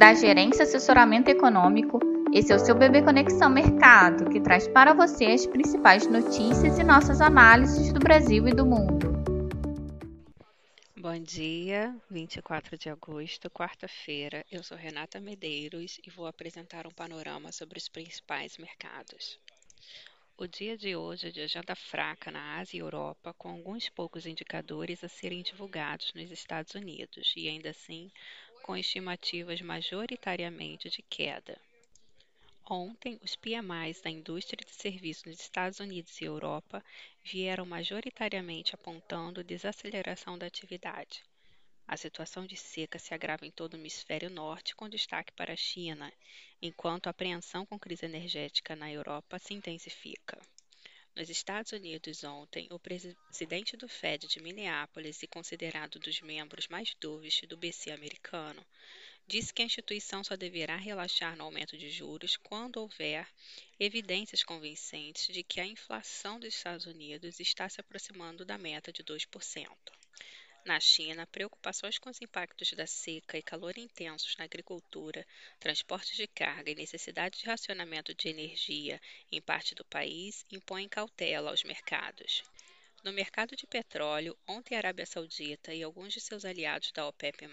da Gerência Assessoramento Econômico. Esse é o seu Bebê Conexão Mercado, que traz para você as principais notícias e nossas análises do Brasil e do mundo. Bom dia, 24 de agosto, quarta-feira. Eu sou Renata Medeiros e vou apresentar um panorama sobre os principais mercados. O dia de hoje é de agenda fraca na Ásia e Europa, com alguns poucos indicadores a serem divulgados nos Estados Unidos e, ainda assim, com estimativas majoritariamente de queda. Ontem, os PMIs da indústria de serviços nos Estados Unidos e Europa vieram majoritariamente apontando desaceleração da atividade. A situação de seca se agrava em todo o hemisfério norte, com destaque para a China, enquanto a apreensão com crise energética na Europa se intensifica. Nos Estados Unidos, ontem, o presidente do Fed de Minneapolis e considerado dos membros mais dovish do BC americano, disse que a instituição só deverá relaxar no aumento de juros quando houver evidências convincentes de que a inflação dos Estados Unidos está se aproximando da meta de 2%. Na China, preocupações com os impactos da seca e calor intensos na agricultura, transportes de carga e necessidade de racionamento de energia em parte do país impõem cautela aos mercados. No mercado de petróleo, ontem a Arábia Saudita e alguns de seus aliados da OPEP+,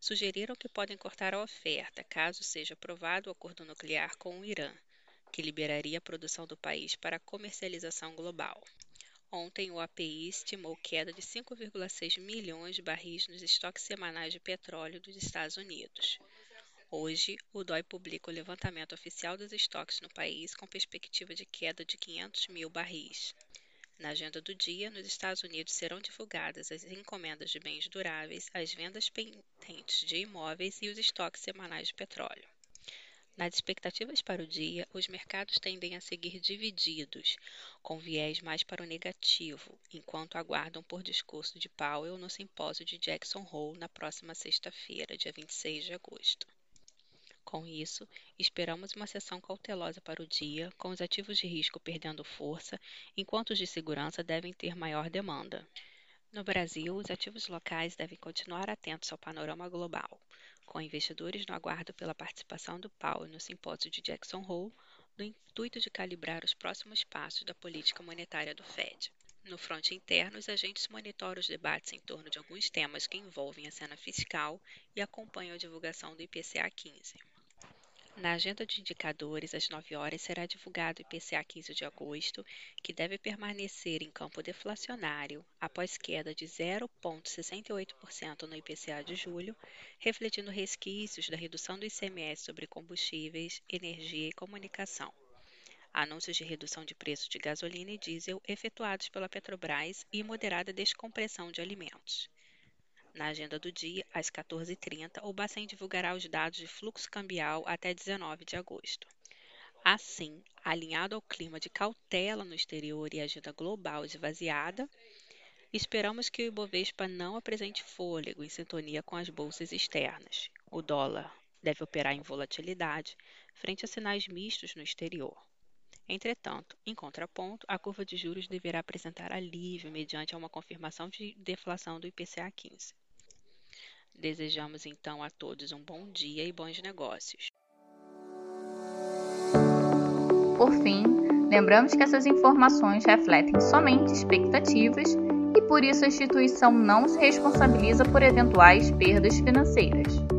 sugeriram que podem cortar a oferta caso seja aprovado o acordo nuclear com o Irã, que liberaria a produção do país para comercialização global. Ontem, o API estimou queda de 5,6 milhões de barris nos estoques semanais de petróleo dos Estados Unidos. Hoje, o DOI publica o levantamento oficial dos estoques no país com perspectiva de queda de 500 mil barris. Na agenda do dia, nos Estados Unidos serão divulgadas as encomendas de bens duráveis, as vendas pendentes de imóveis e os estoques semanais de petróleo. Nas expectativas para o dia, os mercados tendem a seguir divididos, com viés mais para o negativo, enquanto aguardam por discurso de Powell no simpósio de Jackson Hole na próxima sexta-feira, dia 26 de agosto. Com isso, esperamos uma sessão cautelosa para o dia, com os ativos de risco perdendo força, enquanto os de segurança devem ter maior demanda. No Brasil, os ativos locais devem continuar atentos ao panorama global com investidores no aguardo pela participação do Powell no simpósio de Jackson Hole, no intuito de calibrar os próximos passos da política monetária do Fed. No fronte interno, os agentes monitoram os debates em torno de alguns temas que envolvem a cena fiscal e acompanham a divulgação do IPCA 15. Na agenda de indicadores, às 9 horas, será divulgado o IPCA 15 de agosto, que deve permanecer em campo deflacionário após queda de 0,68% no IPCA de julho, refletindo resquícios da redução do ICMS sobre combustíveis, energia e comunicação. Anúncios de redução de preço de gasolina e diesel efetuados pela Petrobras e moderada descompressão de alimentos. Na agenda do dia, às 14h30, o Bacen divulgará os dados de fluxo cambial até 19 de agosto. Assim, alinhado ao clima de cautela no exterior e agenda global esvaziada, esperamos que o Ibovespa não apresente fôlego em sintonia com as bolsas externas. O dólar deve operar em volatilidade frente a sinais mistos no exterior. Entretanto, em contraponto, a curva de juros deverá apresentar alívio mediante uma confirmação de deflação do IPCA 15. Desejamos então a todos um bom dia e bons negócios. Por fim, lembramos que essas informações refletem somente expectativas e por isso a instituição não se responsabiliza por eventuais perdas financeiras.